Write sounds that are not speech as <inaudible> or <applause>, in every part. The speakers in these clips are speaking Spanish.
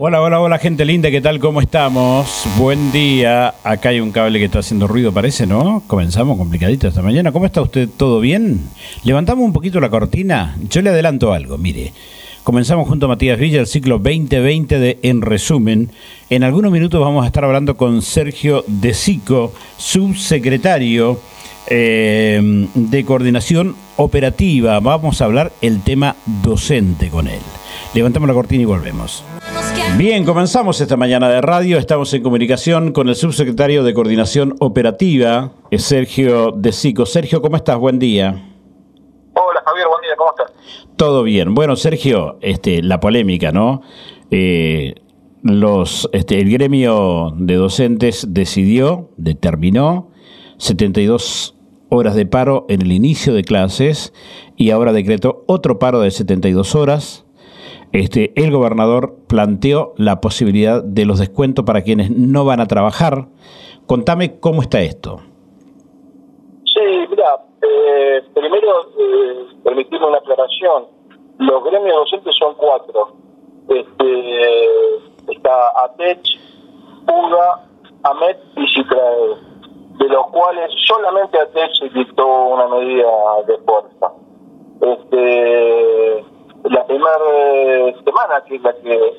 Hola, hola, hola gente linda, ¿qué tal? ¿Cómo estamos? Buen día. Acá hay un cable que está haciendo ruido, parece, ¿no? Comenzamos complicadito esta mañana. ¿Cómo está usted? ¿Todo bien? Levantamos un poquito la cortina. Yo le adelanto algo, mire. Comenzamos junto a Matías Villa el ciclo 2020 de En Resumen. En algunos minutos vamos a estar hablando con Sergio De Sico, subsecretario eh, de Coordinación Operativa. Vamos a hablar el tema docente con él. Levantamos la cortina y volvemos. Bien, comenzamos esta mañana de radio. Estamos en comunicación con el subsecretario de Coordinación Operativa, Sergio De Sico. Sergio, ¿cómo estás? Buen día. Hola Javier, buen día, ¿cómo estás? Todo bien. Bueno, Sergio, este, la polémica, ¿no? Eh, los, este, el gremio de docentes decidió, determinó 72 horas de paro en el inicio de clases y ahora decretó otro paro de 72 horas este, el gobernador planteó la posibilidad de los descuentos para quienes no van a trabajar. Contame cómo está esto. Sí, mira, eh, primero eh, permitirme una aclaración. Los gremios docentes son cuatro. Este, está ATECH, UGA, AMET y CITRAE, de los cuales solamente ATECH dictó una medida de fuerza. Este, la primera eh, semana, que es la que,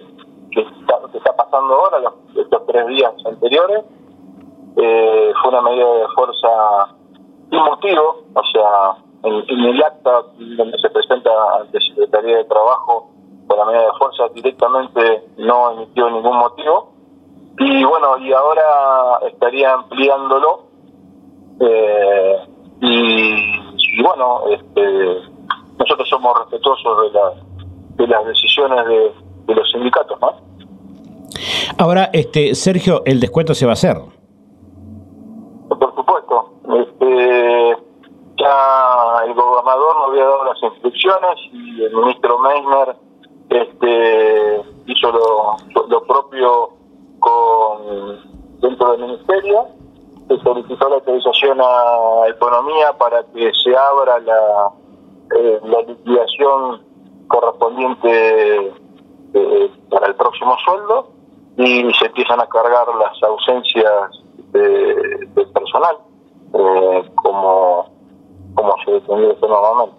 está, pasando ahora, estos tres días anteriores, eh, fue una medida de fuerza sin motivo, o sea, en, el acta donde se presenta ante Secretaría de Trabajo con la medida de fuerza directamente no emitió ningún motivo. Y bueno, y ahora estaría ampliándolo. Eh, y, bueno, este, nosotros somos respetuosos de, la, de las decisiones de, los sindicatos, ¿no? Ahora, este Sergio, el descuento se va a hacer. Por supuesto. Este, ya el gobernador nos había dado las instrucciones y el ministro Meisner este, hizo lo, lo propio con dentro del ministerio se solicitó la autorización a Economía para que se abra la, eh, la liquidación correspondiente eh, para el próximo sueldo y se empiezan a cargar las ausencias de, del personal, eh, como, como se defendió normalmente.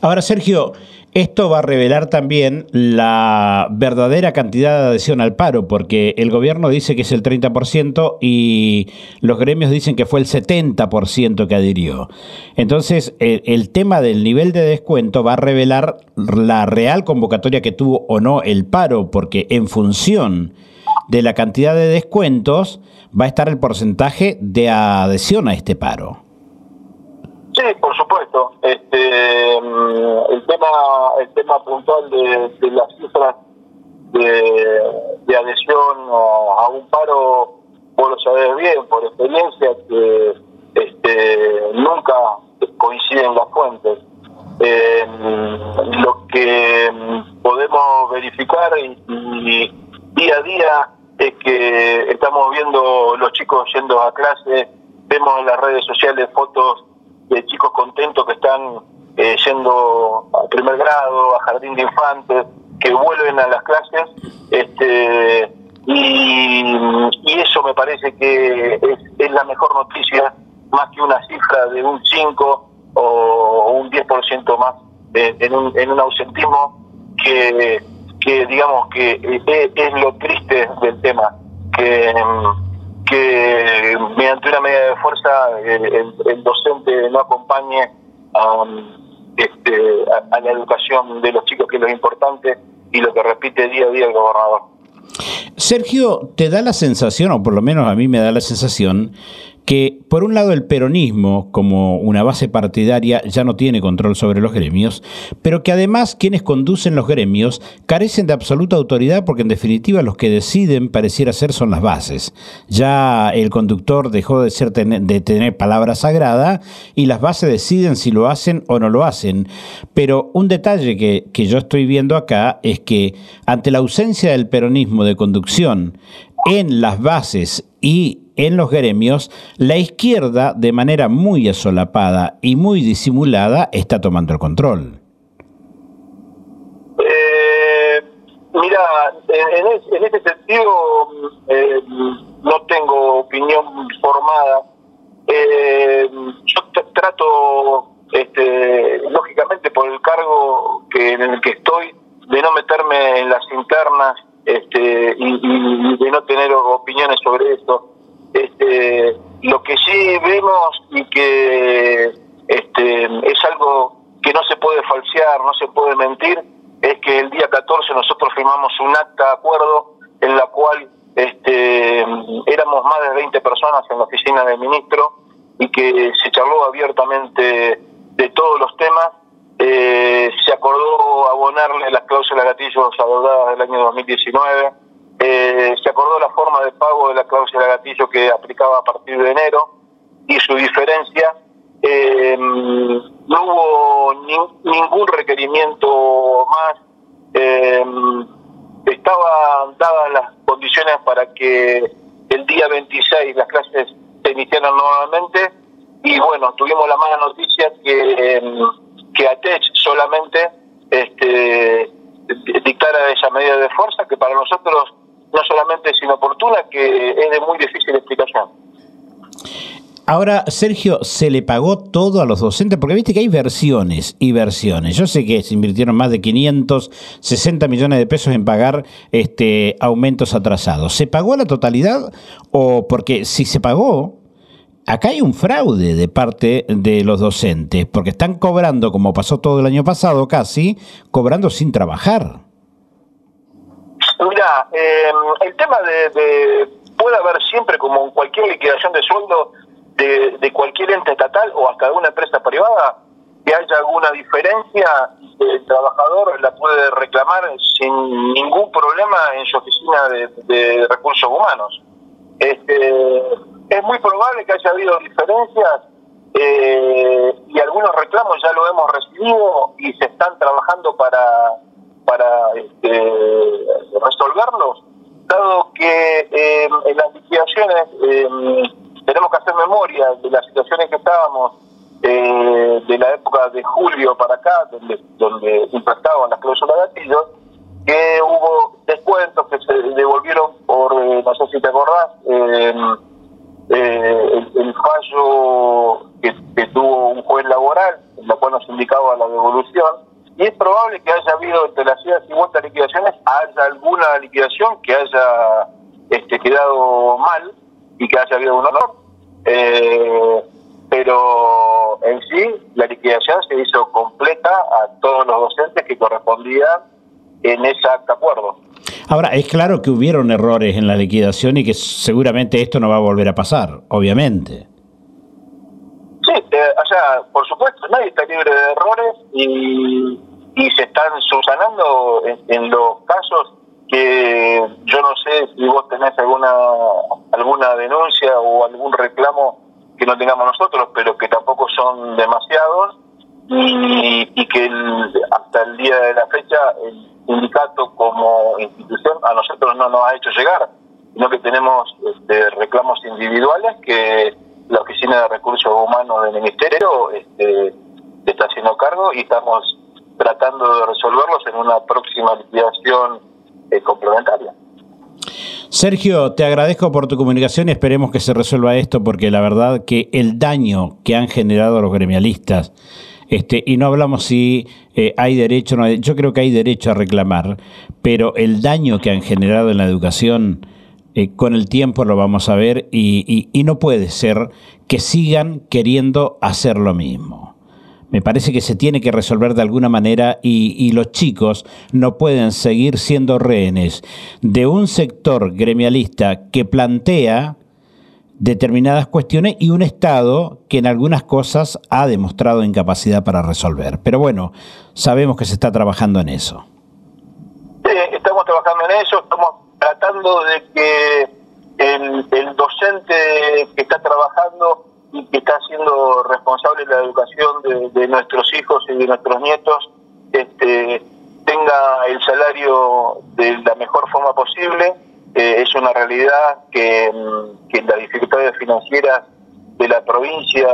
Ahora, Sergio, esto va a revelar también la verdadera cantidad de adhesión al paro, porque el gobierno dice que es el 30% y los gremios dicen que fue el 70% que adhirió. Entonces, el, tema del nivel de descuento va a revelar la real convocatoria que tuvo o no el paro, porque en función de la cantidad de descuentos va a estar el porcentaje de adhesión a este paro. Sí, por supuesto. Este, mm, el tema el tema puntual de, las cifras de, adhesión a, un paro, vos lo sabés bien por experiencia, que este, nunca coinciden las fuentes. Eh, lo que podemos verificar y, día a día es que estamos viendo los chicos yendo a clase, vemos en las redes sociales fotos de chicos contentos que están eh, yendo a primer grado, a jardín de infantes, que vuelven a las clases, este, y, eso me parece que es, la mejor noticia, más que una cifra de un 5 o un 10% más en, un, en un ausentismo que, que digamos que es, es lo triste del tema, que que mediante una medida de fuerza eh, el, docente no acompañe este, a, la educación de los chicos, que es lo importante y lo que repite día a día el gobernador. Sergio, ¿te da la sensación, o por lo menos a mí me da la sensación, que por un lado el peronismo como una base partidaria ya no tiene control sobre los gremios, pero que además quienes conducen los gremios carecen de absoluta autoridad porque en definitiva los que deciden pareciera ser son las bases. Ya el conductor dejó de, ser de tener palabra sagrada y las bases deciden si lo hacen o no lo hacen. Pero un detalle que, que yo estoy viendo acá es que ante la ausencia del peronismo de conducción en las bases y en los gremios, la izquierda, de manera muy asolapada y muy disimulada, está tomando el control. Eh, mira, en, ese sentido eh, no tengo opinión formada. Eh, yo trato, este, lógicamente, por el cargo que en el que estoy, de no meterme en las internas este, y, de no tener opiniones sobre esto. Este, lo que sí vemos y que este, es algo que no se puede falsear, no se puede mentir, es que el día 14 nosotros firmamos un acta de acuerdo en la cual este, éramos más de 20 personas en la oficina del ministro y que se charló abiertamente de todos los temas. Eh, se acordó abonarle las cláusulas gatillos adeudadas del año 2019. Eh, se acordó la forma de pago de la cláusula gatillo que aplicaba a partir de enero y su diferencia. Eh, no hubo ningún requerimiento más. Eh, estaban dadas las condiciones para que el día 26 las clases se iniciaran nuevamente y bueno, tuvimos la mala noticia que, em, que ATECH solamente este, dictara esa medida de fuerza que para nosotros es inoportuna, que es de muy difícil explicación. Ahora, Sergio, ¿se le pagó todo a los docentes? Porque viste que hay versiones y versiones. Yo sé que se invirtieron más de 560 millones de pesos en pagar este, aumentos atrasados. ¿Se pagó la totalidad? O porque si se pagó, acá hay un fraude de parte de los docentes, porque están cobrando, como pasó todo el año pasado casi, cobrando sin trabajar. Mira, em, el tema de, de, puede haber siempre, como en cualquier liquidación de sueldo, de, de cualquier ente estatal o hasta de una empresa privada que haya alguna diferencia, el trabajador la puede reclamar sin ningún problema en su oficina de, recursos humanos. Este, es muy probable que haya habido diferencias eh, y algunos reclamos ya lo hemos recibido y se están trabajando para, para este, resolverlos, dado que eh, en las liquidaciones eh, tenemos que hacer memoria de las situaciones que estábamos eh, de la época de julio para acá, donde, donde impactaban las cláusulas de gatillos, que hubo descuentos que se devolvieron por, eh, no sé si te acordás, eh, el, fallo que, que, tuvo un juez laboral, en lo cual nos indicaba la devolución, y es probable que haya habido entre las y vueltas liquidaciones, haya alguna liquidación que haya este, quedado mal, y que haya habido un honor. Eh, pero en sí, la liquidación se hizo completa a todos los docentes que correspondían en ese acuerdo. Ahora, es claro que hubieron errores en la liquidación y que seguramente esto no va a volver a pasar, obviamente. Sí, o sea, por supuesto, nadie está libre de errores y, y se están subsanando en los casos que yo no sé si vos tenés alguna alguna denuncia o algún reclamo que no tengamos nosotros, pero que tampoco son demasiados y, que hasta el día de la fecha el sindicato como institución a nosotros no nos ha hecho llegar, sino que tenemos este, reclamos individuales que la Oficina de Recursos Humanos del Ministerio este, está haciendo cargo y estamos tratando de resolverlos en una próxima liquidación complementaria. Sergio, te agradezco por tu comunicación y esperemos que se resuelva esto porque la verdad que el daño que han generado los gremialistas, este, y no hablamos si eh, hay derecho no, yo creo que hay derecho a reclamar, pero el daño que han generado en la educación eh, con el tiempo lo vamos a ver y, no puede ser que sigan queriendo hacer lo mismo me parece que se tiene que resolver de alguna manera y, los chicos no pueden seguir siendo rehenes de un sector gremialista que plantea determinadas cuestiones y un Estado que en algunas cosas ha demostrado incapacidad para resolver. Pero bueno, sabemos que se está trabajando en eso. Sí, estamos trabajando en eso, tratando de que el, docente que está trabajando y que está siendo responsable de la educación de, nuestros hijos y de nuestros nietos, este, tenga el salario de la mejor forma posible. Eh, es una realidad que, mm, que las dificultades financieras de la provincia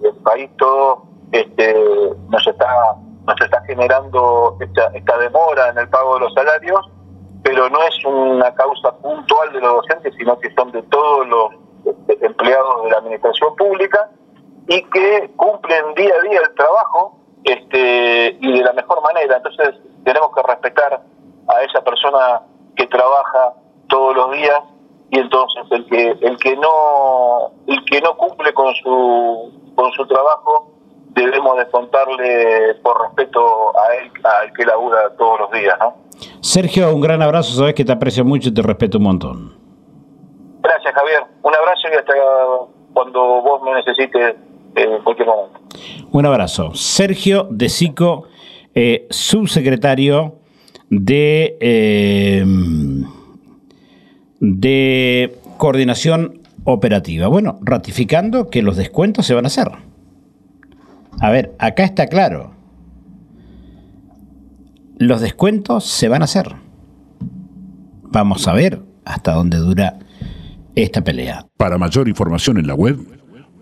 del país todo este, nos está nos está generando esta, esta demora en el pago de los salarios, pero no es una causa puntual de los docentes, sino que son de todos los este, empleados de la administración pública y que cumplen día a día el trabajo este, y de la mejor manera. Entonces tenemos que respetar a esa persona que trabaja todos los días y entonces el que el que no el que no cumple con su con su trabajo debemos descontarle por respeto a él al que labura todos los días, ¿no? Sergio, un gran abrazo, sabes que te aprecio mucho y te respeto un montón. Gracias, Javier. Un abrazo y hasta cuando vos me necesites en cualquier momento. Un abrazo. Sergio De Sico, eh, subsecretario de, eh, de coordinación operativa. Bueno, ratificando que los descuentos se van a hacer. A ver, acá está claro. Los descuentos se van a hacer. Vamos a ver hasta dónde dura esta pelea. Para mayor información en la web,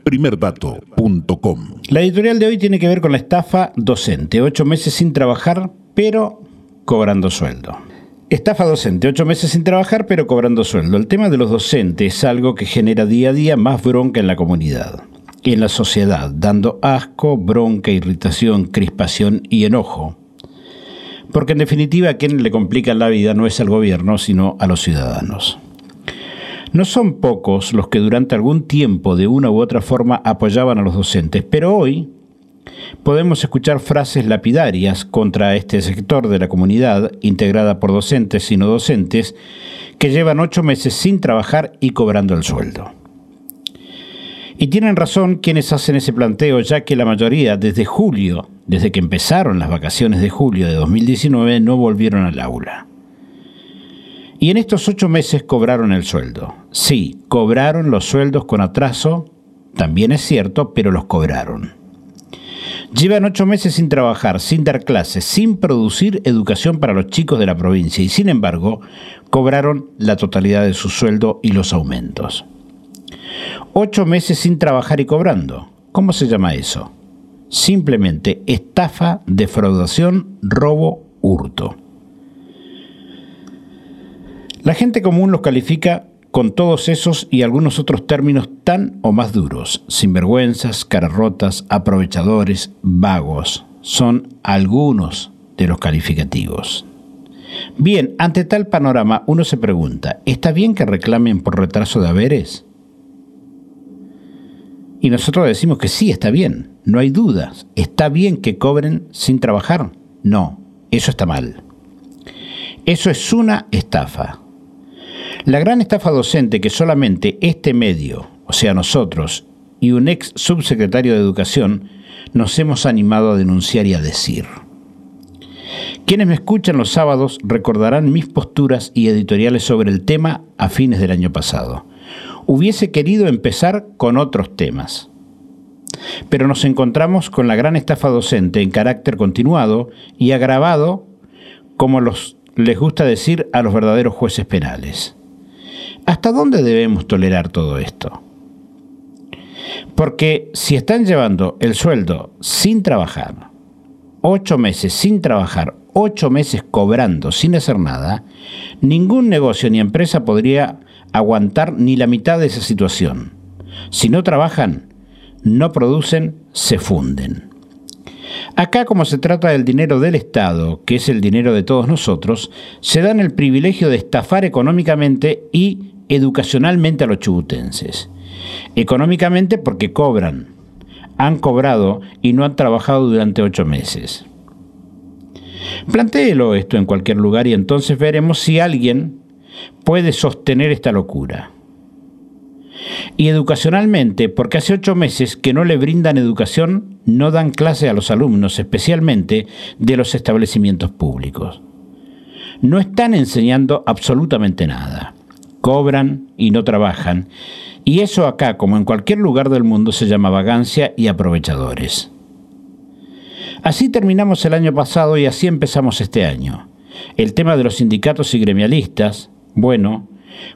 primerdato.com. La editorial de hoy tiene que ver con la estafa docente. Ocho meses sin trabajar, pero cobrando sueldo. Estafa docente, ocho meses sin trabajar pero cobrando sueldo. El tema de los docentes es algo que genera día a día más bronca en la comunidad en la sociedad, dando asco, bronca, irritación, crispación y enojo. Porque en definitiva quien le complica la vida no es al gobierno, sino a los ciudadanos. No son pocos los que durante algún tiempo de una u otra forma apoyaban a los docentes, pero hoy podemos escuchar frases lapidarias contra este sector de la comunidad, integrada por docentes y no docentes, que llevan ocho meses sin trabajar y cobrando el sueldo. Y tienen razón quienes hacen ese planteo, ya que la mayoría desde julio, desde que empezaron las vacaciones de julio de 2019, no volvieron al aula. Y en estos ocho meses cobraron el sueldo. Sí, cobraron los sueldos con atraso, también es cierto, pero los cobraron. Llevan ocho meses sin trabajar, sin dar clases, sin producir educación para los chicos de la provincia y sin embargo cobraron la totalidad de su sueldo y los aumentos. Ocho meses sin trabajar y cobrando. ¿Cómo se llama eso? Simplemente estafa, defraudación, robo, hurto. La gente común los califica con todos esos y algunos otros términos tan o más duros, sinvergüenzas, cararrotas, aprovechadores, vagos, son algunos de los calificativos. Bien, ante tal panorama uno se pregunta, ¿está bien que reclamen por retraso de haberes? Y nosotros decimos que sí, está bien, no hay dudas. ¿Está bien que cobren sin trabajar? No, eso está mal. Eso es una estafa. La gran estafa docente que solamente este medio, o sea nosotros, y un ex subsecretario de Educación, nos hemos animado a denunciar y a decir. Quienes me escuchan los sábados recordarán mis posturas y editoriales sobre el tema a fines del año pasado. Hubiese querido empezar con otros temas, pero nos encontramos con la gran estafa docente en carácter continuado y agravado, como los, les gusta decir a los verdaderos jueces penales. ¿Hasta dónde debemos tolerar todo esto? Porque si están llevando el sueldo sin trabajar, ocho meses sin trabajar, ocho meses cobrando sin hacer nada, ningún negocio ni empresa podría aguantar ni la mitad de esa situación. Si no trabajan, no producen, se funden. Acá, como se trata del dinero del Estado, que es el dinero de todos nosotros, se dan el privilegio de estafar económicamente y educacionalmente a los chubutenses. Económicamente porque cobran, han cobrado y no han trabajado durante ocho meses. Plantéelo esto en cualquier lugar y entonces veremos si alguien puede sostener esta locura. Y educacionalmente, porque hace ocho meses que no le brindan educación, no dan clase a los alumnos, especialmente de los establecimientos públicos. No están enseñando absolutamente nada cobran y no trabajan, y eso acá, como en cualquier lugar del mundo, se llama vagancia y aprovechadores. Así terminamos el año pasado y así empezamos este año. El tema de los sindicatos y gremialistas, bueno,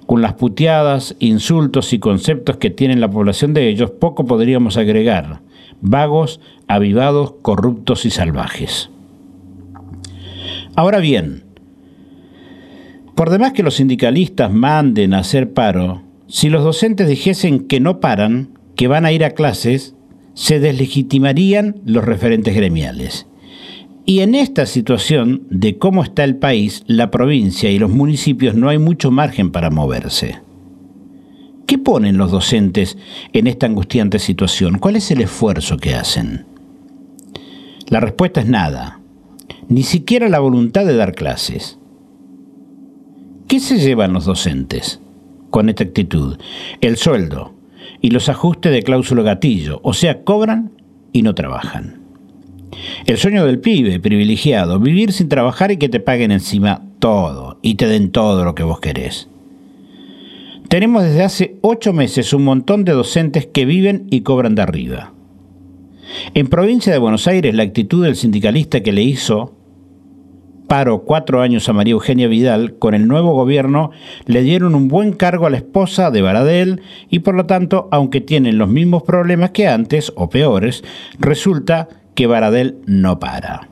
con las puteadas, insultos y conceptos que tienen la población de ellos, poco podríamos agregar. Vagos, avivados, corruptos y salvajes. Ahora bien, Por demás que los sindicalistas manden a hacer paro, si los docentes dijesen que no paran, que van a ir a clases, se deslegitimarían los referentes gremiales. Y en esta situación de cómo está el país, la provincia y los municipios no hay mucho margen para moverse. ¿Qué ponen los docentes en esta angustiante situación? ¿Cuál es el esfuerzo que hacen? La respuesta es nada, ni siquiera la voluntad de dar clases. ¿Qué se llevan los docentes con esta actitud? El sueldo y los ajustes de cláusula gatillo, o sea, cobran y no trabajan. El sueño del pibe privilegiado, vivir sin trabajar y que te paguen encima todo y te den todo lo que vos querés. Tenemos desde hace ocho meses un montón de docentes que viven y cobran de arriba. En provincia de Buenos Aires, la actitud del sindicalista que le hizo paro cuatro años a María Eugenia Vidal, con el nuevo gobierno le dieron un buen cargo a la esposa de Baradel y por lo tanto, aunque tienen los mismos problemas que antes, o peores, resulta que Baradel no para.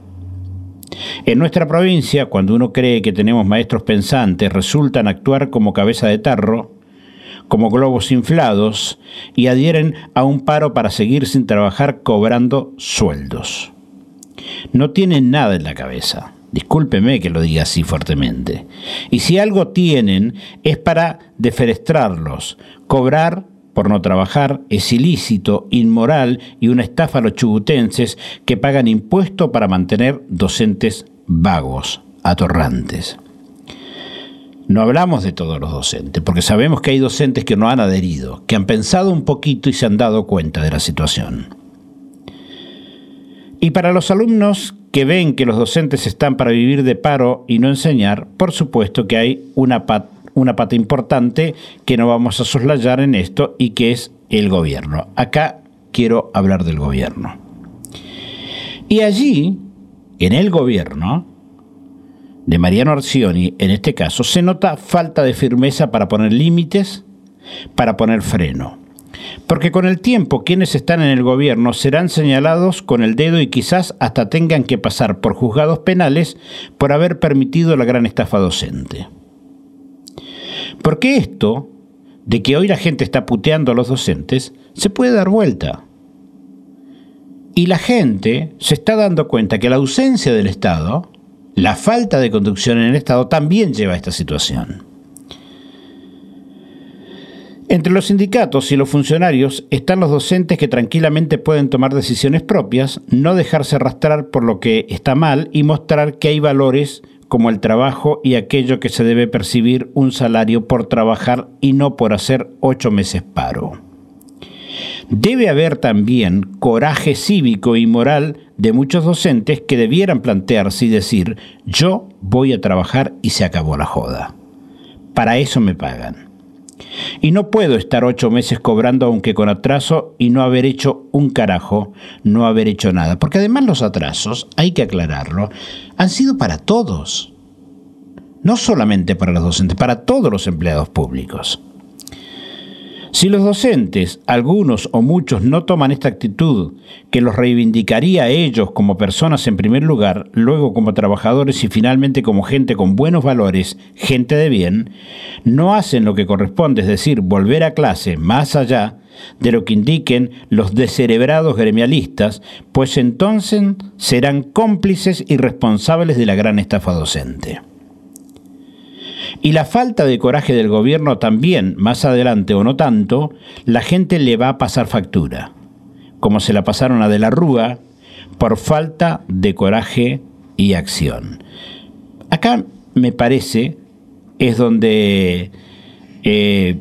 En nuestra provincia, cuando uno cree que tenemos maestros pensantes, resultan actuar como cabeza de tarro, como globos inflados y adhieren a un paro para seguir sin trabajar cobrando sueldos. No tienen nada en la cabeza. Discúlpeme que lo diga así fuertemente. Y si algo tienen es para defenestrarlos. Cobrar por no trabajar es ilícito, inmoral y una estafa a los chubutenses que pagan impuesto para mantener docentes vagos, atorrantes. No hablamos de todos los docentes, porque sabemos que hay docentes que no han adherido, que han pensado un poquito y se han dado cuenta de la situación. Y para los alumnos que ven que los docentes están para vivir de paro y no enseñar, por supuesto que hay una, una pata importante que no vamos a soslayar en esto y que es el gobierno. Acá quiero hablar del gobierno. Y allí, en el gobierno, de Mariano Arcioni, en este caso, se nota falta de firmeza para poner límites, para poner freno. Porque con el tiempo quienes están en el gobierno serán señalados con el dedo y quizás hasta tengan que pasar por juzgados penales por haber permitido la gran estafa docente. Porque esto, de que hoy la gente está puteando a los docentes, se puede dar vuelta. Y la gente se está dando cuenta que la ausencia del Estado la falta de conducción en el Estado también lleva a esta situación. Entre los sindicatos y los funcionarios están los docentes que tranquilamente pueden tomar decisiones propias, no dejarse arrastrar por lo que está mal y mostrar que hay valores como el trabajo y aquello que se debe percibir un salario por trabajar y no por hacer ocho meses paro. Debe haber también coraje cívico y moral de muchos docentes que debieran plantearse y decir, yo voy a trabajar y se acabó la joda. Para eso me pagan. Y no puedo estar ocho meses cobrando aunque con atraso y no haber hecho un carajo, no haber hecho nada. Porque además los atrasos, hay que aclararlo, han sido para todos. No solamente para los docentes, para todos los empleados públicos. Si los docentes, algunos o muchos, no toman esta actitud que los reivindicaría a ellos como personas en primer lugar, luego como trabajadores y finalmente como gente con buenos valores, gente de bien, no hacen lo que corresponde, es decir, volver a clase más allá de lo que indiquen los descerebrados gremialistas, pues entonces serán cómplices y responsables de la gran estafa docente. Y la falta de coraje del gobierno también, más adelante o no tanto, la gente le va a pasar factura, como se la pasaron a De la Rúa, por falta de coraje y acción. Acá me parece es donde eh,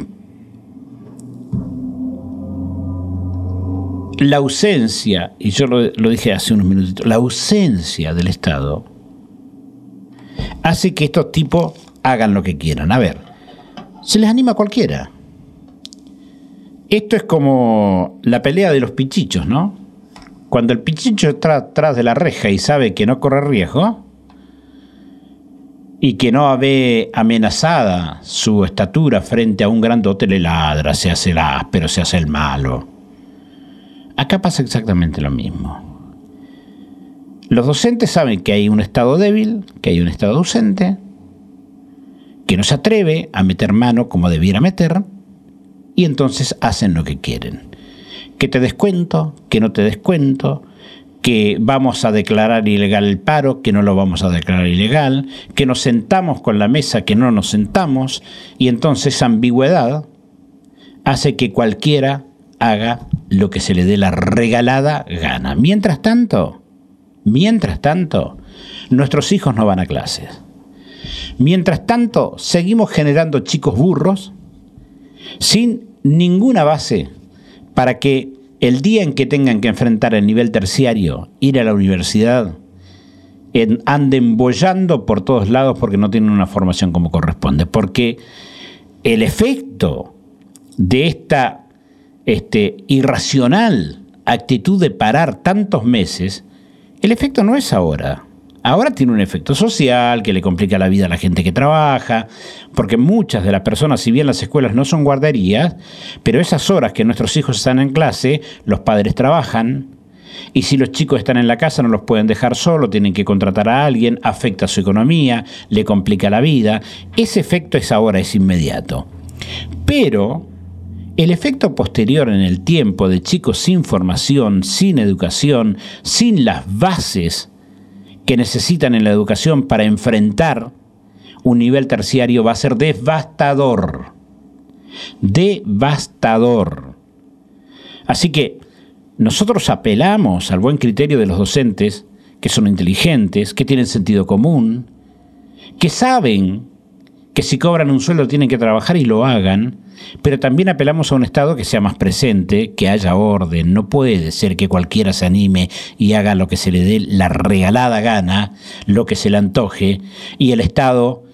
la ausencia, y yo lo, dije hace unos minutitos, la ausencia del Estado hace que estos tipos hagan lo que quieran. A ver, se les anima a cualquiera. Esto es como la pelea de los pichichos, ¿no? Cuando el pichicho está atrás de la reja y sabe que no corre riesgo y que no ve amenazada su estatura frente a un grandote, le ladra, se hace el áspero, se hace el malo. Acá pasa exactamente lo mismo. Los docentes saben que hay un estado débil, que hay un estado ausente, que no se atreve a meter mano como debiera meter, y entonces hacen lo que quieren. Que te descuento, que no te descuento, que vamos a declarar ilegal el paro, que no lo vamos a declarar ilegal, que nos sentamos con la mesa, que no nos sentamos, y entonces ambigüedad hace que cualquiera haga lo que se le dé la regalada gana. Mientras tanto, mientras tanto, nuestros hijos no van a clases. Mientras tanto, seguimos generando chicos burros sin ninguna base para que el día en que tengan que enfrentar el nivel terciario, ir a la universidad, anden bollando por todos lados porque no tienen una formación como corresponde. Porque el efecto de esta este, irracional actitud de parar tantos meses, el efecto no es ahora. Ahora tiene un efecto social que le complica la vida a la gente que trabaja, porque muchas de las personas, si bien las escuelas no son guarderías, pero esas horas que nuestros hijos están en clase, los padres trabajan, y si los chicos están en la casa no los pueden dejar solo, tienen que contratar a alguien, afecta su economía, le complica la vida. Ese efecto es ahora, es inmediato. Pero el efecto posterior en el tiempo de chicos sin formación, sin educación, sin las bases que necesitan en la educación para enfrentar un nivel terciario va a ser devastador. Devastador. Así que nosotros apelamos al buen criterio de los docentes, que son inteligentes, que tienen sentido común, que saben que si cobran un sueldo tienen que trabajar y lo hagan, pero también apelamos a un Estado que sea más presente, que haya orden. No puede ser que cualquiera se anime y haga lo que se le dé la regalada gana, lo que se le antoje, y el Estado,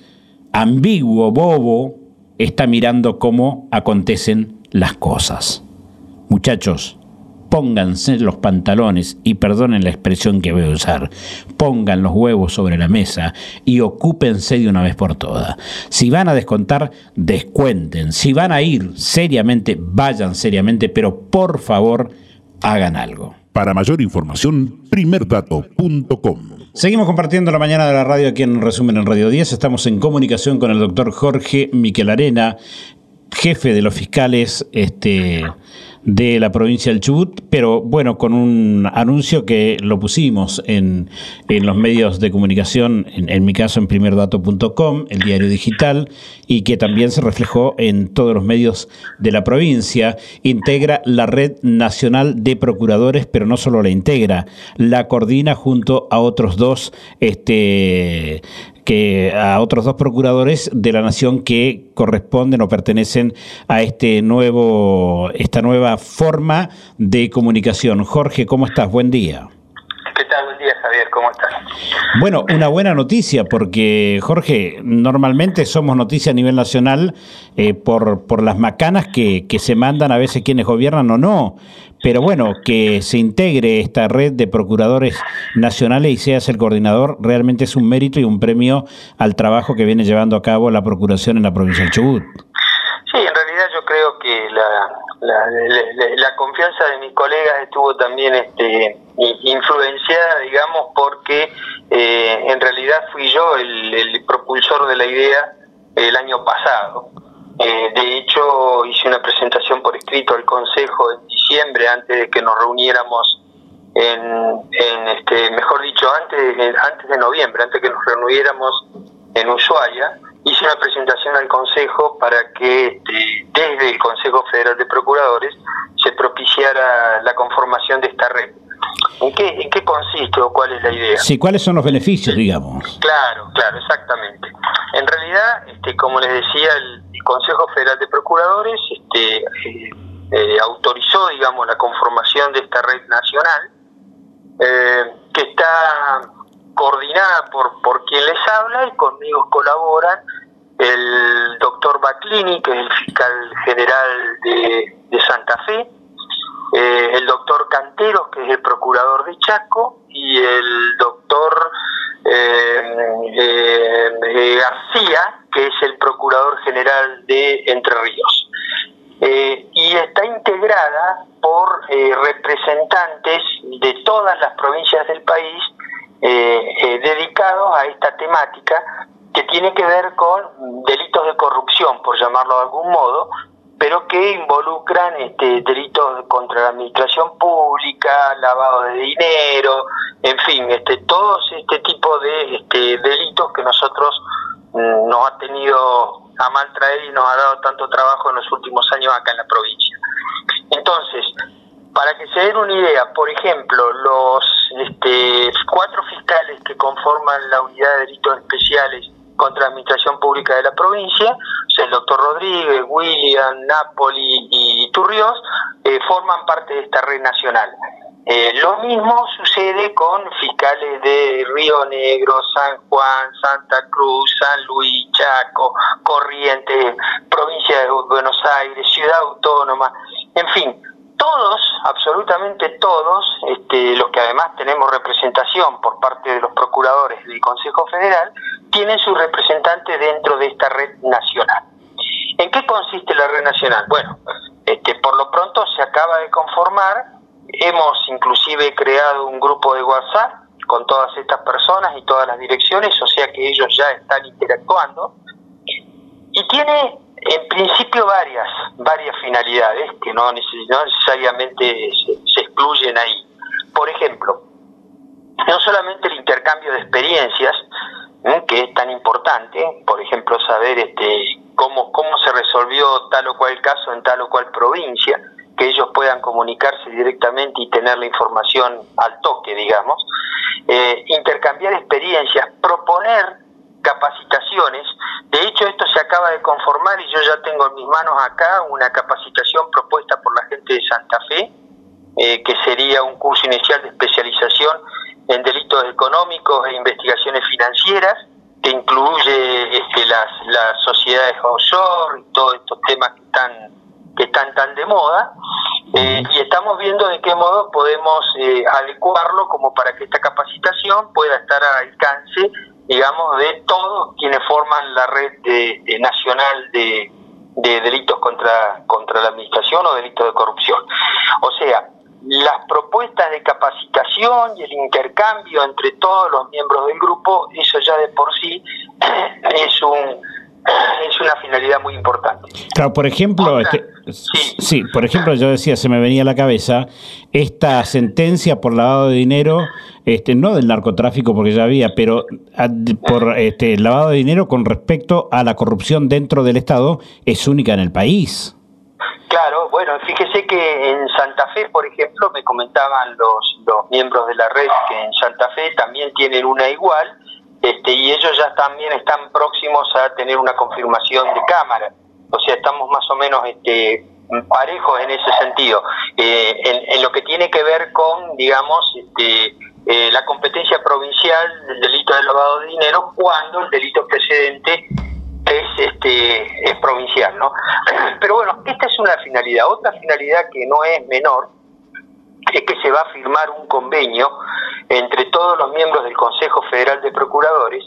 ambiguo, bobo, está mirando cómo acontecen las cosas. Muchachos, pónganse los pantalones, y perdonen la expresión que voy a usar, pongan los huevos sobre la mesa y ocúpense de una vez por todas. Si van a descontar, descuenten. Si van a ir seriamente, vayan seriamente, pero por favor, hagan algo. Para mayor información, primerdato.com. Seguimos compartiendo la mañana de la radio aquí en Resumen en Radio 10. Estamos en comunicación con el doctor Jorge Miquel Arena, jefe de los fiscales este, de la provincia del Chubut, pero bueno, con un anuncio que lo pusimos en, en los medios de comunicación, en, mi caso en primerdato.com, el diario digital, y que también se reflejó en todos los medios de la provincia. Integra la red nacional de procuradores, pero no solo la integra, la coordina junto a otros dos este, que a otros dos procuradores de la nación que corresponden o pertenecen a este nuevo, esta nueva forma de comunicación. Jorge, ¿cómo estás? Buen día. ¿Qué tal? Buen día, ¿Cómo estás? Bueno, una buena noticia porque, Jorge, normalmente somos noticia a nivel nacional eh, por, por las macanas que, que se mandan a veces quienes gobiernan o no, pero bueno, que se integre esta red de procuradores nacionales y seas el coordinador, realmente es un mérito y un premio al trabajo que viene llevando a cabo la Procuración en la provincia del Chubut. Sí, en realidad yo creo que la, confianza de mis colegas estuvo también este, influenciada, digamos, porque eh, en realidad fui yo el, el propulsor de la idea el año pasado. Eh, de hecho, hice una presentación por escrito al Consejo en diciembre, antes de que nos reuniéramos en, este, mejor dicho, antes, antes de noviembre, antes de que nos reuniéramos en Ushuaia, hice una presentación al Consejo para que este, desde el Consejo Federal de Procuradores se propiciara la conformación de esta red. ¿En qué, ¿En qué consiste o cuál es la idea? Sí, ¿cuáles son los beneficios, digamos? Claro, claro, exactamente. En realidad, este, como les decía, el, Consejo Federal de Procuradores este, eh, eh, autorizó, digamos, la conformación de esta red nacional, eh, que está coordinada por, por quien les habla y conmigo colaboran el doctor Baclini, que es el fiscal general de, Santa Fe, el doctor Canteros, que es el procurador de Chaco, y el doctor García, que es el Procurador General de Entre Ríos. Eh, y está integrada por eh, representantes de todas las provincias del país eh, dedicados a esta temática que tiene que ver con delitos de corrupción, por llamarlo de algún modo, pero que involucran este, delitos contra la administración pública, lavado de dinero, en fin, este, todos este tipo de este, delitos que nosotros mm, nos ha tenido a mal traer y nos ha dado tanto trabajo en los últimos años acá en la provincia. Entonces, para que se den una idea, por ejemplo, los este, cuatro fiscales que conforman la unidad de delitos especiales contra la administración pública de la provincia, el doctor Rodríguez, William, Napoli y Turrios, eh, forman parte de esta red nacional. Eh, lo mismo sucede con fiscales de Río Negro, San Juan, Santa Cruz, San Luis, Chaco, Corrientes, provincia de Buenos Aires, Ciudad Autónoma, en fin, todos, absolutamente todos, este, los que además tenemos representación por parte de los procuradores del Consejo Federal, tienen su representante dentro de esta red nacional. ¿En qué consiste la red nacional? Bueno, este, por lo pronto se acaba de conformar, hemos inclusive creado un grupo de WhatsApp con todas estas personas y todas las direcciones, o sea que ellos ya están interactuando, y tiene en principio varias, varias finalidades que no, necesariamente se, excluyen ahí. Por ejemplo, no solamente el intercambio de experiencias, que es tan importante, por ejemplo, saber este, cómo, cómo se resolvió tal o cual caso en tal o cual provincia, que ellos puedan comunicarse directamente y tener la información al toque, digamos, eh, intercambiar experiencias, proponer capacitaciones. De hecho, esto se acaba de conformar y yo ya tengo en mis manos acá una capacitación propuesta por la gente de Santa Fe, eh, que sería un curso inicial de especialización en delitos económicos e investigaciones financieras, que incluye este, las, las sociedades offshore y todos estos temas que están que están tan de moda eh, y estamos viendo de qué modo podemos eh, adecuarlo como para que esta capacitación pueda estar al alcance digamos, de todos quienes forman la red de, nacional de, delitos contra, contra la administración o delitos de corrupción. O sea, las propuestas de capacitación y el intercambio entre todos los miembros del grupo, eso ya de por sí <clears throat> es un es una finalidad muy importante. Claro, por ejemplo, este, sí. por ejemplo, yo decía, se me venía a la cabeza esta sentencia por lavado de dinero, este, no del narcotráfico porque ya había, pero por este, lavado de dinero con respecto a la corrupción dentro del Estado es única en el país. Claro, bueno, fíjese que en Santa Fe, por ejemplo, me comentaban los, los miembros de la red que en Santa Fe también tienen una igual este, y ellos ya también están próximos a tener una confirmación de cámara. O sea, estamos más o menos este, parejos en ese sentido. Eh, en, lo que tiene que ver con, digamos, este, eh, la competencia provincial del delito de lavado de dinero cuando el delito precedente es este es provincial, ¿no? <clears throat> Pero bueno, esta es una finalidad. Otra finalidad que no es menor es que se va a firmar un convenio entre todos los miembros del Consejo Federal de Procuradores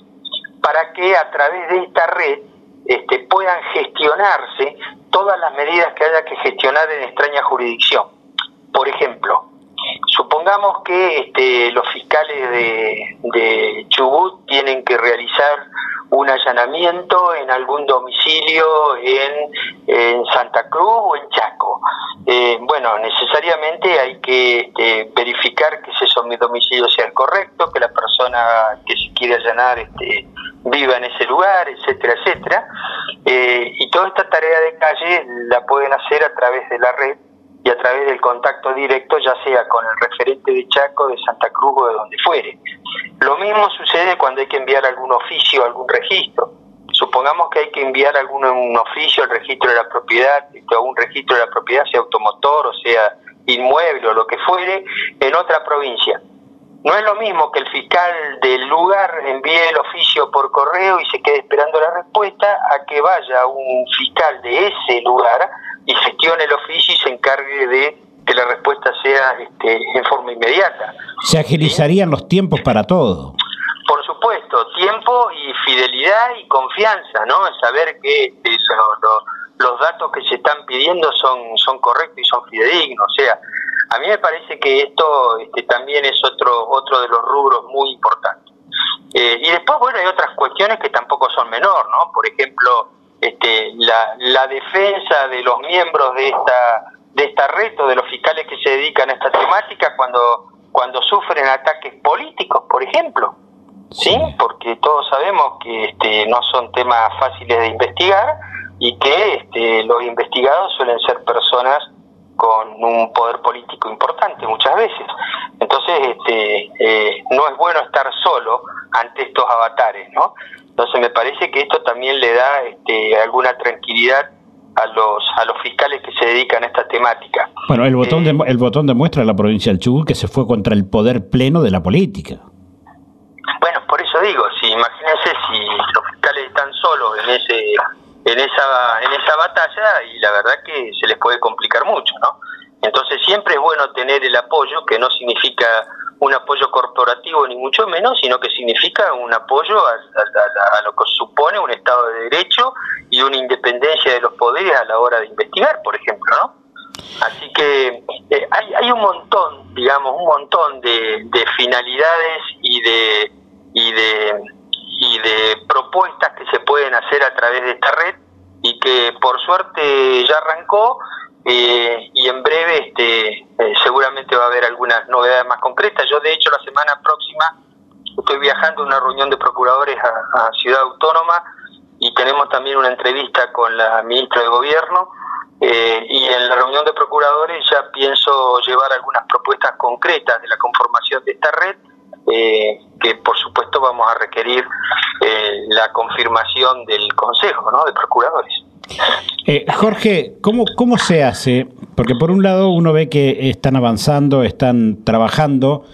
para que a través de esta red este, puedan gestionarse todas las medidas que haya que gestionar en extraña jurisdicción. Por ejemplo, supongamos que este, los fiscales de, de Chubut tienen que realizar un allanamiento en algún domicilio en, Santa Cruz o en Chaco. Eh, bueno, necesariamente hay que este, verificar que ese domicilio sea el correcto, que la persona que se quiere allanar este, viva en ese lugar, etcétera, etcétera. Eh, y toda esta tarea de calle la pueden hacer a través de la red y a través del contacto directo, ya sea con el referente de Chaco, de Santa Cruz o de donde fuere. Lo mismo sucede cuando hay que enviar algún oficio, algún registro. Supongamos que hay que enviar algún un oficio al registro de la propiedad, este, un registro de la propiedad, sea automotor o sea inmueble o lo que fuere, en otra provincia. No es lo mismo que el fiscal del lugar envíe el oficio por correo y se quede esperando la respuesta a que vaya un fiscal de ese lugar y gestione el oficio encargue de que la respuesta sea este, en forma inmediata. Se agilizarían los tiempos para todo. Por supuesto, tiempo y fidelidad y confianza, ¿no? Saber que este, los datos que se están pidiendo son, son correctos y son fidedignos. O sea, a mí me parece que esto este, también es otro, otro de los rubros muy importantes. Eh, y después, bueno, hay otras cuestiones que tampoco son menor, ¿no? Por ejemplo, este, la, la defensa de los miembros de esta de esta red o de los fiscales que se dedican a esta temática cuando cuando sufren ataques políticos, por ejemplo. ¿Sí? Porque todos sabemos que este, no son temas fáciles de investigar y que este, los investigados suelen ser personas con un poder político importante muchas veces. Entonces, este, eh, no es bueno estar solo ante estos avatares, ¿no? Entonces, me parece que esto también le da este, alguna tranquilidad a los a los fiscales que se dedican a esta temática. Bueno, el botón eh, el botón demuestra a la provincia del Chubut que se fue contra el poder pleno de la política. Bueno, por eso digo, si imagínense si los fiscales están solos en ese en esa en esa batalla y la verdad que se les puede complicar mucho, ¿no? Entonces siempre es bueno tener el apoyo, que no significa un apoyo corporativo ni mucho menos, sino que significa un apoyo a, lo que supone un Estado de Derecho y una independencia de los poderes a la hora de investigar, por ejemplo, ¿no? Así que eh, hay, hay un montón, digamos, un montón de, finalidades y de, y de y de propuestas que se pueden hacer a través de esta red y que por suerte ya arrancó eh, y en breve este, eh, seguramente va a haber algunas novedades más concretas. Yo de hecho la semana próxima estoy viajando a una reunión de procuradores a, Ciudad Autónoma y tenemos también una entrevista con la ministra de Gobierno eh, y en la reunión de procuradores ya pienso llevar algunas propuestas concretas de la conformación de esta red que por supuesto vamos a requerir la confirmación del Consejo ¿no? de Procuradores. Eh, Jorge, ¿cómo, ¿cómo se hace? Porque por un lado uno ve que están avanzando, están trabajando,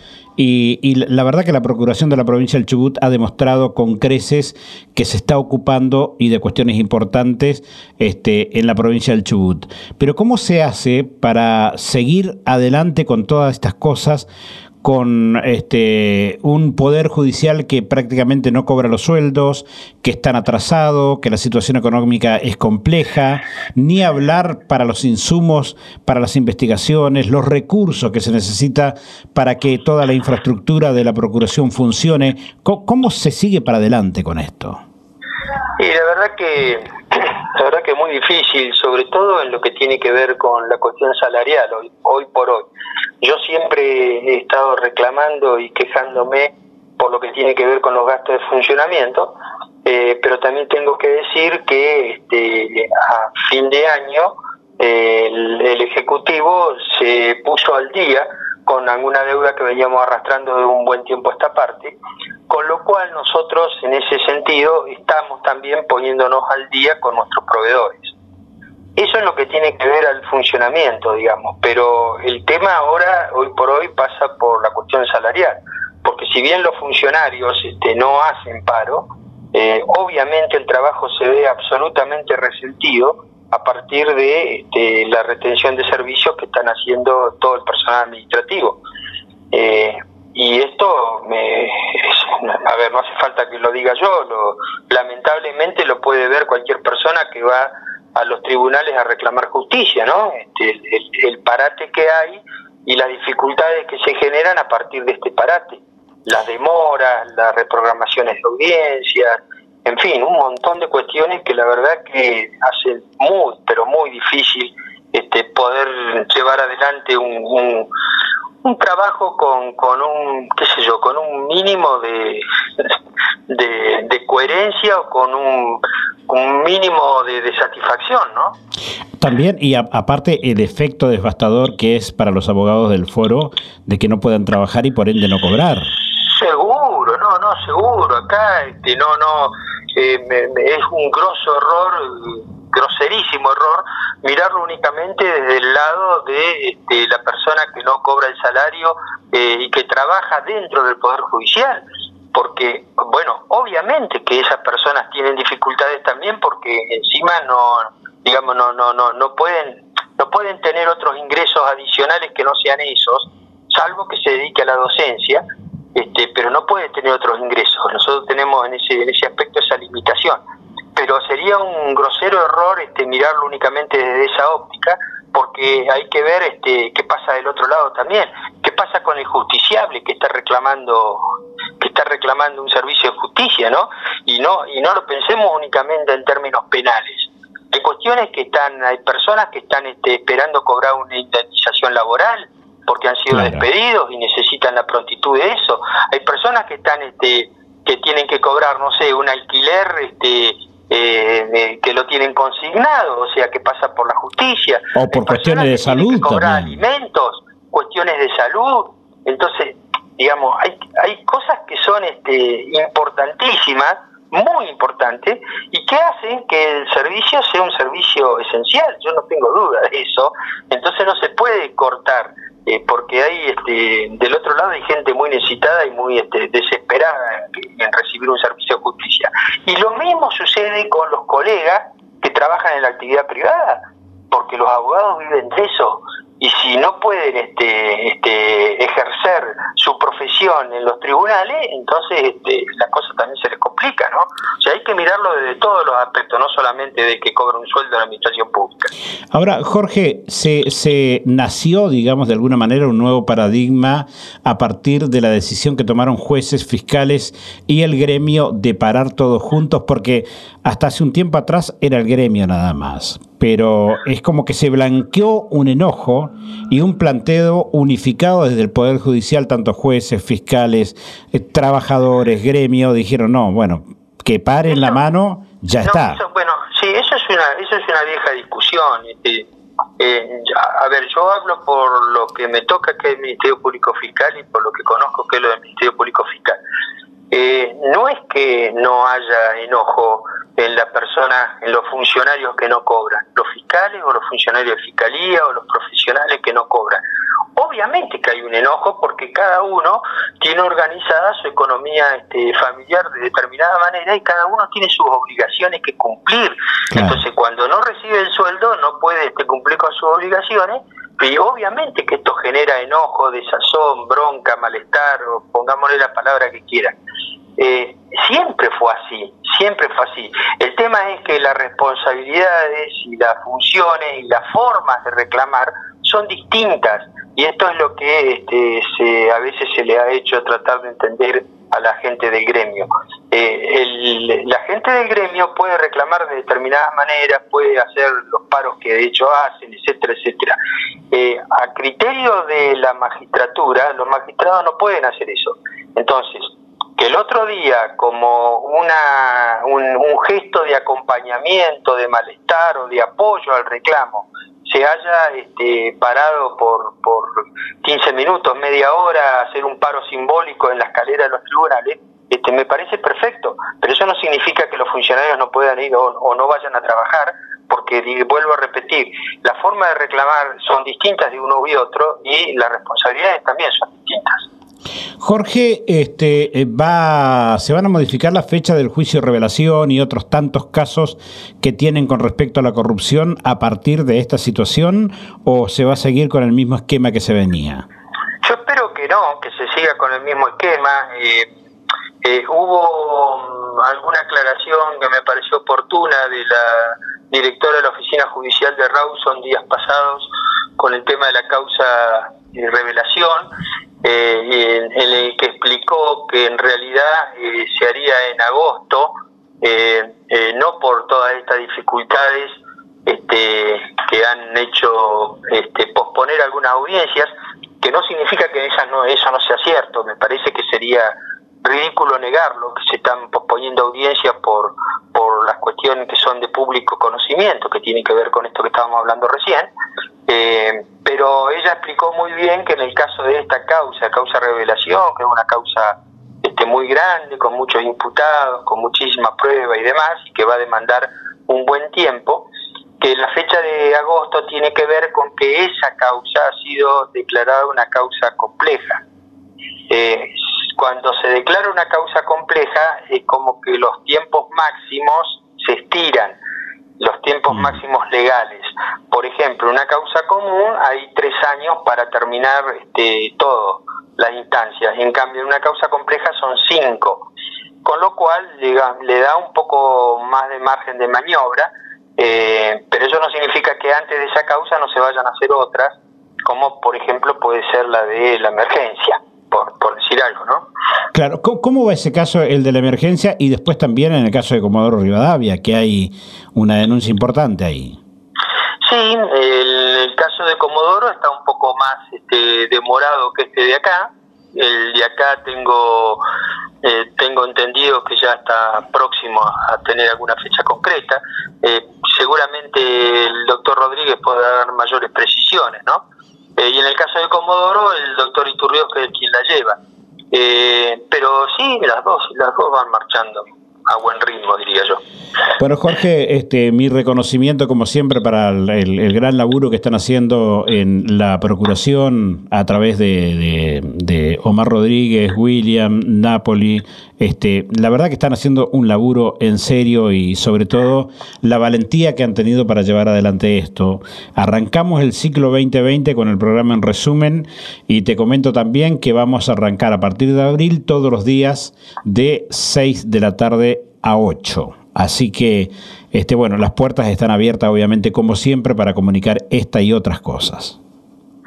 y, la verdad que la Procuración de la provincia del Chubut ha demostrado con creces que se está ocupando y de cuestiones importantes este, en la provincia del Chubut. Pero ¿cómo se hace para seguir adelante con todas estas cosas con este, un poder judicial que prácticamente no cobra los sueldos, que están atrasado, que la situación económica es compleja, ni hablar para los insumos, para las investigaciones, los recursos que se necesita para que toda la infraestructura de la Procuración funcione. ¿Cómo, se sigue para adelante con esto? Y la verdad que <clears throat> la verdad que es muy difícil, sobre todo en lo que tiene que ver con la cuestión salarial hoy, hoy por hoy. Yo siempre he estado reclamando y quejándome por lo que tiene que ver con los gastos de funcionamiento, eh, pero también tengo que decir que este, a fin de año eh, el, Ejecutivo se puso al día con alguna deuda que veníamos arrastrando de un buen tiempo a esta parte, con lo cual nosotros en ese sentido estamos también poniéndonos al día con nuestros proveedores. Eso es lo que tiene que ver al funcionamiento, digamos, pero el tema ahora, hoy por hoy, pasa por la cuestión salarial, porque si bien los funcionarios este, no hacen paro, eh, obviamente el trabajo se ve absolutamente resentido a partir de este, la retención de servicios que están haciendo todo el personal administrativo. Eh, y esto, me, a ver, no hace falta que lo diga yo, lo, lamentablemente lo puede ver cualquier persona que va a los tribunales a reclamar justicia, ¿no? Este, el, parate que hay y las dificultades que se generan a partir de este parate. Las demoras, las reprogramaciones de audiencias, en fin, un montón de cuestiones que la verdad que hacen muy, pero muy difícil este, poder llevar adelante un, un, trabajo con, con un, qué sé yo, con un mínimo de, de, coherencia o con un, un mínimo de, de, satisfacción, ¿no? También, y aparte el efecto devastador que es para los abogados del foro de que no puedan trabajar y por ende no cobrar. Seguro, no, no, seguro. Acá este, no, no, eh, es un grosso error, groserísimo error, mirarlo únicamente desde el lado de este, la persona que no cobra el salario eh, y que trabaja dentro del Poder Judicial. Porque, bueno, obviamente que esas personas tienen dificultades también porque encima no, digamos, no, no, no, no pueden, no pueden tener otros ingresos adicionales que no sean esos, salvo que se dedique a la docencia, este, pero no puede tener otros ingresos. Nosotros tenemos en ese, en ese aspecto esa limitación. Pero sería un grosero error este, mirarlo únicamente desde esa óptica, porque hay que ver este, qué pasa del otro lado también, qué pasa con el justiciable que está reclamando que está reclamando un servicio de justicia, ¿no? Y no y no lo pensemos únicamente en términos penales. Hay cuestiones que están, hay personas que están este, esperando cobrar una indemnización laboral porque han sido despedidos y necesitan la prontitud de eso. Hay personas que están este, que tienen que cobrar, no sé, un alquiler este, eh, que lo tienen consignado, o sea, que pasa por la justicia. O por cuestiones de salud. Que cobrar alimentos, cuestiones de salud. Entonces, digamos, hay, hay cosas que son este, importantísimas, muy importantes, y que hacen que el servicio sea un servicio esencial. Yo no tengo duda de eso. Entonces no se puede cortar. Eh, porque hay este, del otro lado hay gente muy necesitada y muy este, desesperada en, recibir un servicio de justicia. Y lo mismo sucede con los colegas que trabajan en la actividad privada, porque los abogados viven de eso y si no pueden este, este, ejercer su profesión en los tribunales, entonces este, la cosa también se les complica, ¿no? O sea, hay que mirarlo desde todos los aspectos, no solamente de que cobra un sueldo la administración pública. Ahora, Jorge, se, se nació, digamos, de alguna manera un nuevo paradigma a partir de la decisión que tomaron jueces, fiscales y el gremio de parar todos juntos, porque hasta hace un tiempo atrás era el gremio nada más pero es como que se blanqueó un enojo y un planteo unificado desde el Poder Judicial, tanto jueces, fiscales, eh, trabajadores, gremio, dijeron, no, bueno, que paren la mano, ya está. bueno, sí, eso es una, eso es una vieja discusión. Este, eh, a ver, yo hablo por lo que me toca que es el Ministerio Público Fiscal y por lo que conozco que es lo del Ministerio Público Fiscal. Eh, no es que no haya enojo en la persona, en los funcionarios que no cobran, los fiscales o los funcionarios de fiscalía o los profesionales que no cobran. Obviamente que hay un enojo porque cada uno tiene organizada su economía este, familiar de determinada manera y cada uno tiene sus obligaciones que cumplir. Entonces, cuando no recibe el sueldo, no puede este, cumplir con sus obligaciones y obviamente que esto genera enojo, desazón, bronca, malestar, o pongámosle la palabra que quieran. Eh, siempre fue así, siempre fue así. El tema es que las responsabilidades y las funciones y las formas de reclamar son distintas y esto es lo que este, se, a veces se le ha hecho tratar de entender a la gente del gremio. Eh, la gente del gremio puede reclamar de determinadas maneras, puede hacer los paros que de hecho hacen, etcétera, etcétera. Eh, a criterio de la magistratura, los magistrados no pueden hacer eso. Entonces, que el otro día, como una, un, gesto de acompañamiento, de malestar o de apoyo al reclamo, se haya este, parado por, por 15 minutos, media hora, hacer un paro simbólico en la escalera de los tribunales, este, me parece perfecto, pero eso no significa que los funcionarios no puedan ir o, no vayan a trabajar, porque vuelvo a repetir, las formas de reclamar son distintas de uno y otro y las responsabilidades también son distintas. Jorge, este, eh, va, ¿se van a modificar la fecha del juicio de revelación y otros tantos casos que tienen con respecto a la corrupción a partir de esta situación o se va a seguir con el mismo esquema que se venía? Yo espero que no, que se siga con el mismo esquema. Eh, eh, hubo mm, alguna aclaración que me pareció oportuna de la directora de la Oficina Judicial de Rawson días pasados con el tema de la causa revelación eh, en, el que explicó que en realidad eh, se haría en agosto, eh, eh, no por todas estas dificultades este, que han hecho este, posponer algunas audiencias, que no significa que esa no, eso no sea cierto, me parece que sería ridículo negarlo, que se están posponiendo audiencias por, por las cuestiones que son de público conocimiento, que tienen que ver con esto que estábamos hablando recién, eh, pero ella explicó muy bien que en el caso de esta causa, causa revelación, que es una causa este, muy grande, con muchos imputados, con muchísimas pruebas y demás, y que va a demandar un buen tiempo, que la fecha de agosto tiene que ver con que esa causa ha sido declarada una causa compleja. Eh, cuando se declara una causa compleja, es como que los tiempos máximos se estiran, los tiempos mm. máximos legales. Por ejemplo, una causa común hay tres años para terminar este, todo, las instancias. En cambio, en una causa compleja son cinco. con lo cual le, le da un poco más de margen de maniobra, eh, pero eso no significa que antes de esa causa no se vayan a hacer otras, como por ejemplo puede ser la de la emergencia, por, por decir algo, ¿no? Claro, ¿Cómo, va ese caso, el de la emergencia, y después también en el caso de Comodoro Rivadavia, que hay una denuncia importante ahí? Sí, el, caso de Comodoro está un poco más este, demorado que este de acá. El de acá tengo eh, tengo entendido que ya está próximo a tener alguna fecha concreta. Eh, seguramente el doctor Rodríguez podrá dar mayores precisiones, ¿no? Eh, y en el caso de Comodoro, el doctor Iturrios que es quien la lleva. pero sí, las dos, las dos van marchando a buen ritmo, diría yo. Bueno, Jorge, este, mi reconocimiento como siempre para el, gran laburo que están haciendo en la Procuración a través de, Omar Rodríguez, William, Napoli. Este, la verdad que están haciendo un laburo en serio y sobre todo la valentía que han tenido para llevar adelante esto. Arrancamos el ciclo 2020 con el programa en resumen y te comento también que vamos a arrancar a partir de abril todos los días de 6 de la tarde a 8. Así que, este, bueno, las puertas están abiertas, obviamente, como siempre, para comunicar esta y otras cosas.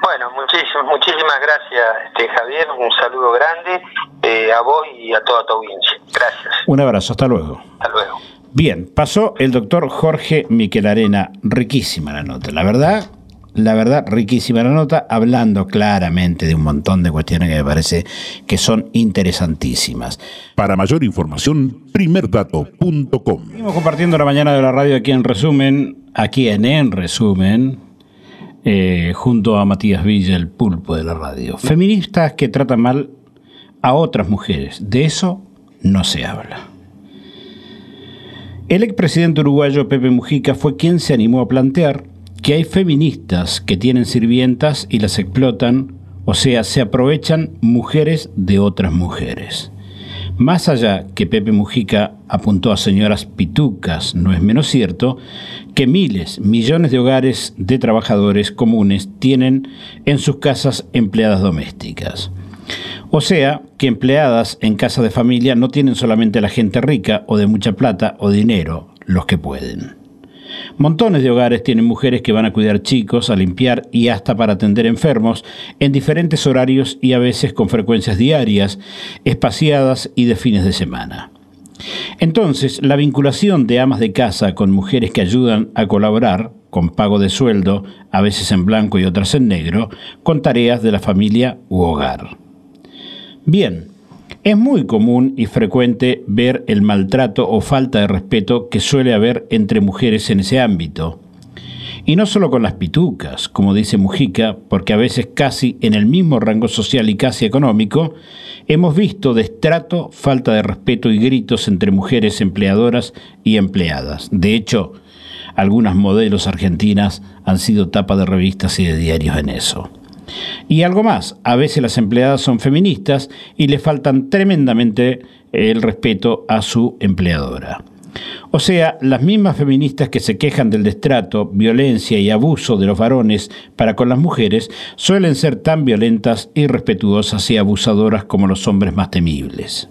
Bueno, muchísimas, muchísimas gracias, este, Javier. Un saludo grande eh, a vos y a toda tu audiencia. Gracias. Un abrazo, hasta luego. Hasta luego. Bien, pasó el doctor Jorge Miquel Arena. Riquísima la nota, la verdad la verdad, riquísima la nota, hablando claramente de un montón de cuestiones que me parece que son interesantísimas. Para mayor información, primerdato.com. Seguimos compartiendo la mañana de la radio aquí en resumen, aquí en En Resumen, eh, junto a Matías Villa, el pulpo de la radio. Feministas que tratan mal a otras mujeres, de eso no se habla. El expresidente uruguayo Pepe Mujica fue quien se animó a plantear que hay feministas que tienen sirvientas y las explotan, o sea, se aprovechan mujeres de otras mujeres. Más allá que Pepe Mujica apuntó a señoras pitucas, no es menos cierto que miles, millones de hogares de trabajadores comunes tienen en sus casas empleadas domésticas. O sea, que empleadas en casa de familia no tienen solamente la gente rica o de mucha plata o dinero, los que pueden. Montones de hogares tienen mujeres que van a cuidar chicos, a limpiar y hasta para atender enfermos en diferentes horarios y a veces con frecuencias diarias, espaciadas y de fines de semana. Entonces, la vinculación de amas de casa con mujeres que ayudan a colaborar, con pago de sueldo, a veces en blanco y otras en negro, con tareas de la familia u hogar. Bien, es muy común y frecuente ver el maltrato o falta de respeto que suele haber entre mujeres en ese ámbito. Y no solo con las pitucas, como dice Mujica, porque a veces casi en el mismo rango social y casi económico, hemos visto destrato, falta de respeto y gritos entre mujeres empleadoras y empleadas. De hecho, algunas modelos argentinas han sido tapa de revistas y de diarios en eso. Y algo más, a veces las empleadas son feministas y le faltan tremendamente el respeto a su empleadora. O sea, las mismas feministas que se quejan del destrato, violencia y abuso de los varones para con las mujeres suelen ser tan violentas, irrespetuosas y abusadoras como los hombres más temibles.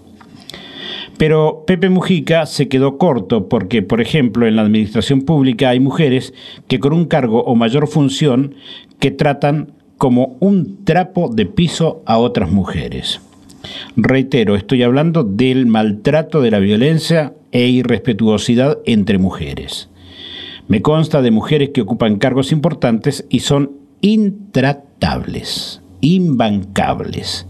Pero Pepe Mujica se quedó corto porque, por ejemplo, en la administración pública hay mujeres que con un cargo o mayor función que tratan como un trapo de piso a otras mujeres. Reitero, estoy hablando del maltrato de la violencia e irrespetuosidad entre mujeres. Me consta de mujeres que ocupan cargos importantes y son intratables, imbancables.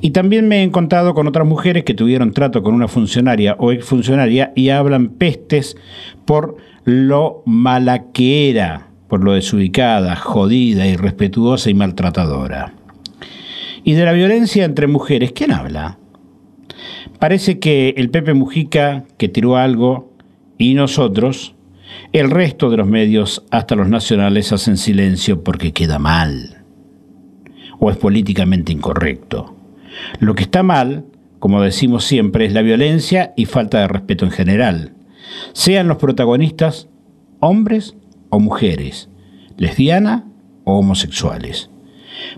Y también me he encontrado con otras mujeres que tuvieron trato con una funcionaria o exfuncionaria y hablan pestes por lo mala que era por lo desubicada, jodida, irrespetuosa y maltratadora. Y de la violencia entre mujeres, ¿quién habla? Parece que el Pepe Mujica, que tiró algo, y nosotros, el resto de los medios, hasta los nacionales, hacen silencio porque queda mal. O es políticamente incorrecto. Lo que está mal, como decimos siempre, es la violencia y falta de respeto en general. Sean los protagonistas hombres o mujeres, lesbianas o homosexuales.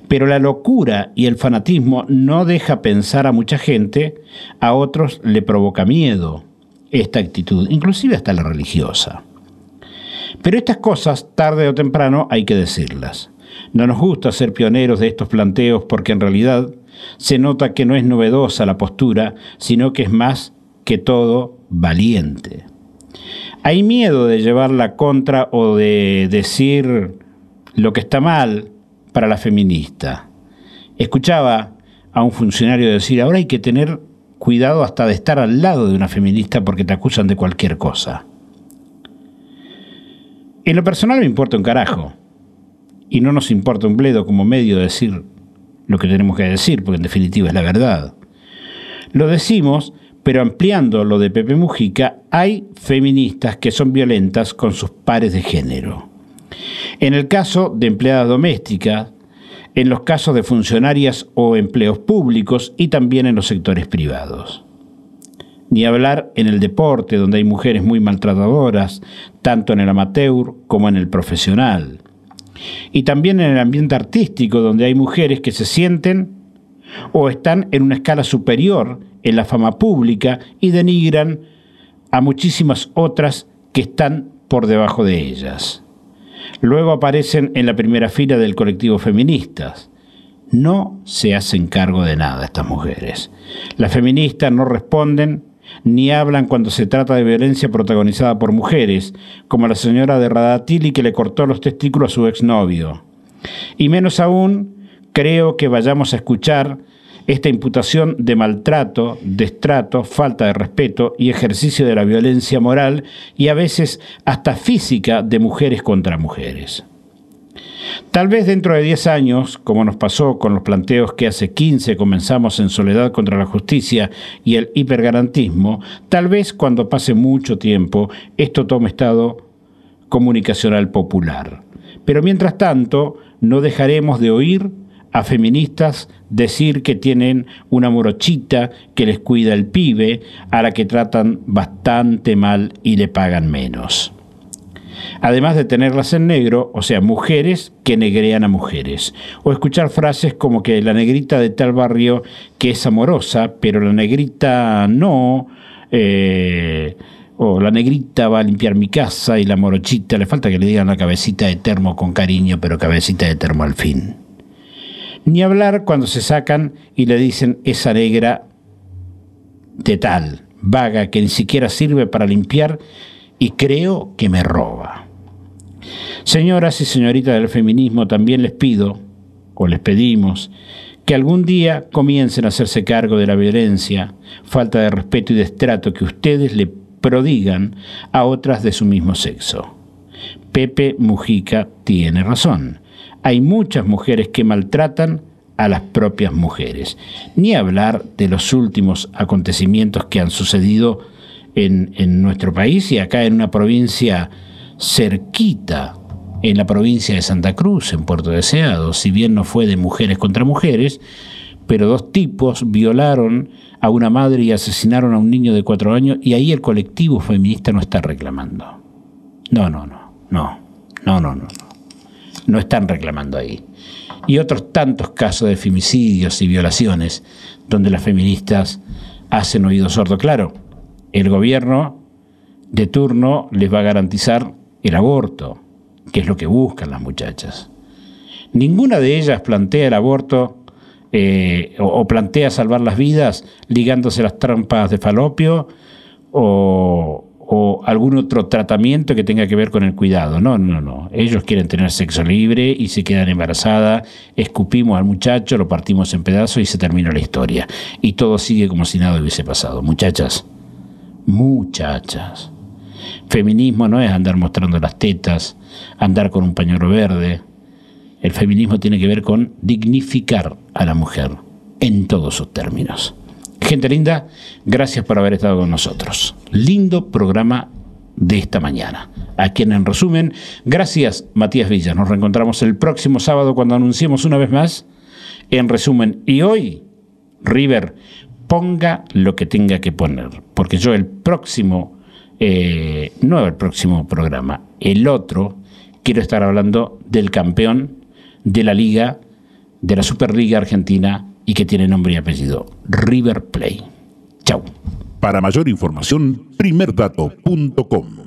Pero la locura y el fanatismo no deja pensar a mucha gente, a otros le provoca miedo esta actitud, inclusive hasta la religiosa. Pero estas cosas, tarde o temprano, hay que decirlas. No nos gusta ser pioneros de estos planteos porque en realidad se nota que no es novedosa la postura, sino que es más que todo valiente. Hay miedo de llevar la contra o de decir lo que está mal para la feminista. Escuchaba a un funcionario decir, ahora hay que tener cuidado hasta de estar al lado de una feminista porque te acusan de cualquier cosa. En lo personal me importa un carajo. Y no nos importa un bledo como medio de decir lo que tenemos que decir, porque en definitiva es la verdad. Lo decimos, pero ampliando lo de Pepe Mujica, hay feministas que son violentas con sus pares de género. En el caso de empleadas domésticas, en los casos de funcionarias o empleos públicos y también en los sectores privados. Ni hablar en el deporte, donde hay mujeres muy maltratadoras, tanto en el amateur como en el profesional. Y también en el ambiente artístico, donde hay mujeres que se sienten o están en una escala superior en la fama pública y denigran a muchísimas otras que están por debajo de ellas. Luego aparecen en la primera fila del colectivo feministas. No se hacen cargo de nada estas mujeres. Las feministas no responden ni hablan cuando se trata de violencia protagonizada por mujeres, como la señora de Radatili que le cortó los testículos a su exnovio. Y menos aún, creo que vayamos a escuchar esta imputación de maltrato, destrato, falta de respeto y ejercicio de la violencia moral y a veces hasta física de mujeres contra mujeres. Tal vez dentro de 10 años, como nos pasó con los planteos que hace 15 comenzamos en Soledad contra la Justicia y el hipergarantismo, tal vez cuando pase mucho tiempo esto tome estado comunicacional popular. Pero mientras tanto, no dejaremos de oír a feministas decir que tienen una morochita que les cuida el pibe, a la que tratan bastante mal y le pagan menos. Además de tenerlas en negro, o sea, mujeres que negrean a mujeres. O escuchar frases como que la negrita de tal barrio que es amorosa, pero la negrita no. Eh, o la negrita va a limpiar mi casa y la morochita, le falta que le digan la cabecita de termo con cariño, pero cabecita de termo al fin. Ni hablar cuando se sacan y le dicen esa negra de tal, vaga, que ni siquiera sirve para limpiar y creo que me roba. Señoras y señoritas del feminismo, también les pido, o les pedimos, que algún día comiencen a hacerse cargo de la violencia, falta de respeto y destrato que ustedes le prodigan a otras de su mismo sexo. Pepe Mujica tiene razón hay muchas mujeres que maltratan a las propias mujeres. Ni hablar de los últimos acontecimientos que han sucedido en, nuestro país y acá en una provincia cerquita, en la provincia de Santa Cruz, en Puerto Deseado, si bien no fue de mujeres contra mujeres, pero dos tipos violaron a una madre y asesinaron a un niño de cuatro años y ahí el colectivo feminista no está reclamando. No, no, no, no, no, no, no no están reclamando ahí. Y otros tantos casos de femicidios y violaciones donde las feministas hacen oído sordo. Claro, el gobierno de turno les va a garantizar el aborto, que es lo que buscan las muchachas. Ninguna de ellas plantea el aborto eh, o, plantea salvar las vidas ligándose las trampas de falopio o, o algún otro tratamiento que tenga que ver con el cuidado. No, no, no. Ellos quieren tener sexo libre y se quedan embarazadas, escupimos al muchacho, lo partimos en pedazos y se termina la historia. Y todo sigue como si nada hubiese pasado. Muchachas, muchachas. Feminismo no es andar mostrando las tetas, andar con un pañuelo verde. El feminismo tiene que ver con dignificar a la mujer en todos sus términos. Gente linda, gracias por haber estado con nosotros. Lindo programa de esta mañana. A quien en resumen, gracias Matías Villa. Nos reencontramos el próximo sábado cuando anunciemos una vez más. En resumen, y hoy, River, ponga lo que tenga que poner, porque yo el próximo, eh, no el próximo programa, el otro, quiero estar hablando del campeón de la liga de la Superliga Argentina y que tiene nombre y apellido, River Play. Chau. Para mayor información, primerdato.com.